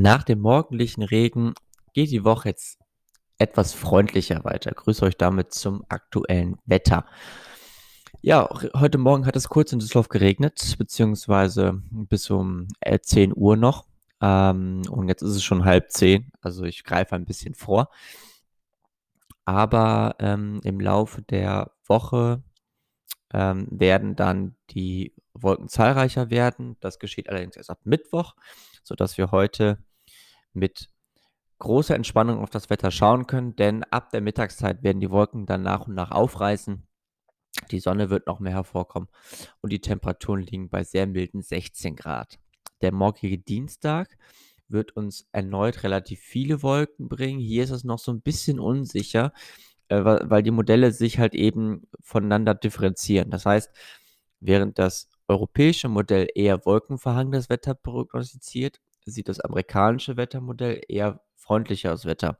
Nach dem morgendlichen Regen geht die Woche jetzt etwas freundlicher weiter. Grüße euch damit zum aktuellen Wetter. Ja, heute Morgen hat es kurz in Düsseldorf geregnet, beziehungsweise bis um 10 äh, Uhr noch. Ähm, und jetzt ist es schon halb zehn, also ich greife ein bisschen vor. Aber ähm, im Laufe der Woche ähm, werden dann die Wolken zahlreicher werden. Das geschieht allerdings erst ab Mittwoch, sodass wir heute mit großer Entspannung auf das Wetter schauen können, denn ab der Mittagszeit werden die Wolken dann nach und nach aufreißen. Die Sonne wird noch mehr hervorkommen und die Temperaturen liegen bei sehr milden 16 Grad. Der morgige Dienstag wird uns erneut relativ viele Wolken bringen. Hier ist es noch so ein bisschen unsicher, äh, weil die Modelle sich halt eben voneinander differenzieren. Das heißt, während das europäische Modell eher wolkenverhangenes Wetter prognostiziert, sieht das amerikanische Wettermodell eher freundlicheres Wetter.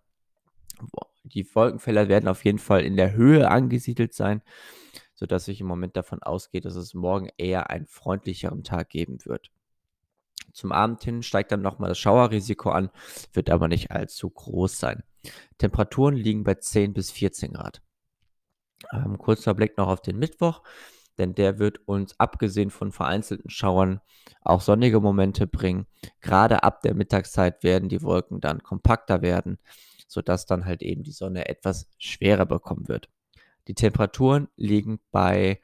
Die Wolkenfelder werden auf jeden Fall in der Höhe angesiedelt sein, sodass ich im Moment davon ausgehe, dass es morgen eher einen freundlicheren Tag geben wird. Zum Abend hin steigt dann nochmal das Schauerrisiko an, wird aber nicht allzu groß sein. Temperaturen liegen bei 10 bis 14 Grad. Ähm, kurzer Blick noch auf den Mittwoch denn der wird uns abgesehen von vereinzelten Schauern auch sonnige Momente bringen. Gerade ab der Mittagszeit werden die Wolken dann kompakter werden, sodass dann halt eben die Sonne etwas schwerer bekommen wird. Die Temperaturen liegen bei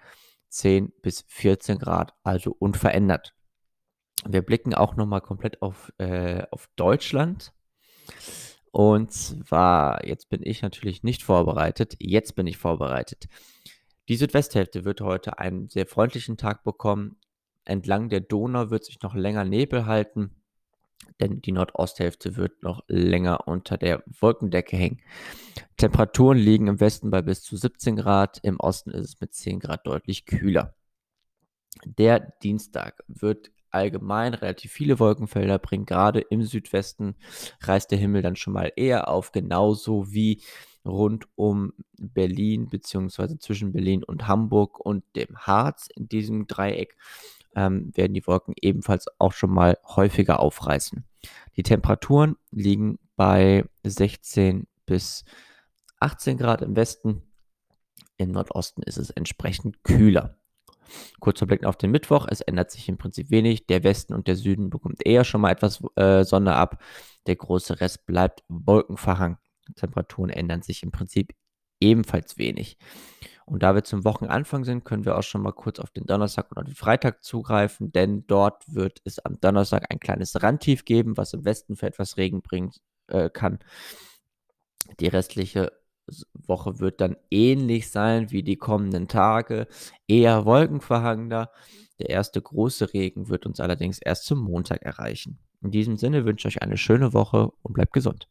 10 bis 14 Grad, also unverändert. Wir blicken auch nochmal komplett auf, äh, auf Deutschland. Und zwar, jetzt bin ich natürlich nicht vorbereitet. Jetzt bin ich vorbereitet. Die Südwesthälfte wird heute einen sehr freundlichen Tag bekommen. Entlang der Donau wird sich noch länger Nebel halten, denn die Nordosthälfte wird noch länger unter der Wolkendecke hängen. Temperaturen liegen im Westen bei bis zu 17 Grad, im Osten ist es mit 10 Grad deutlich kühler. Der Dienstag wird allgemein relativ viele Wolkenfelder bringen. Gerade im Südwesten reißt der Himmel dann schon mal eher auf, genauso wie rund um Berlin beziehungsweise zwischen Berlin und Hamburg und dem Harz in diesem Dreieck ähm, werden die Wolken ebenfalls auch schon mal häufiger aufreißen. Die Temperaturen liegen bei 16 bis 18 Grad im Westen. Im Nordosten ist es entsprechend kühler. Kurzer Blick auf den Mittwoch. Es ändert sich im Prinzip wenig. Der Westen und der Süden bekommt eher schon mal etwas äh, Sonne ab. Der große Rest bleibt wolkenverhangen. Temperaturen ändern sich im Prinzip ebenfalls wenig. Und da wir zum Wochenanfang sind, können wir auch schon mal kurz auf den Donnerstag oder den Freitag zugreifen, denn dort wird es am Donnerstag ein kleines Randtief geben, was im Westen für etwas Regen bringen äh, kann. Die restliche Woche wird dann ähnlich sein wie die kommenden Tage, eher wolkenverhangener. Der erste große Regen wird uns allerdings erst zum Montag erreichen. In diesem Sinne wünsche ich euch eine schöne Woche und bleibt gesund.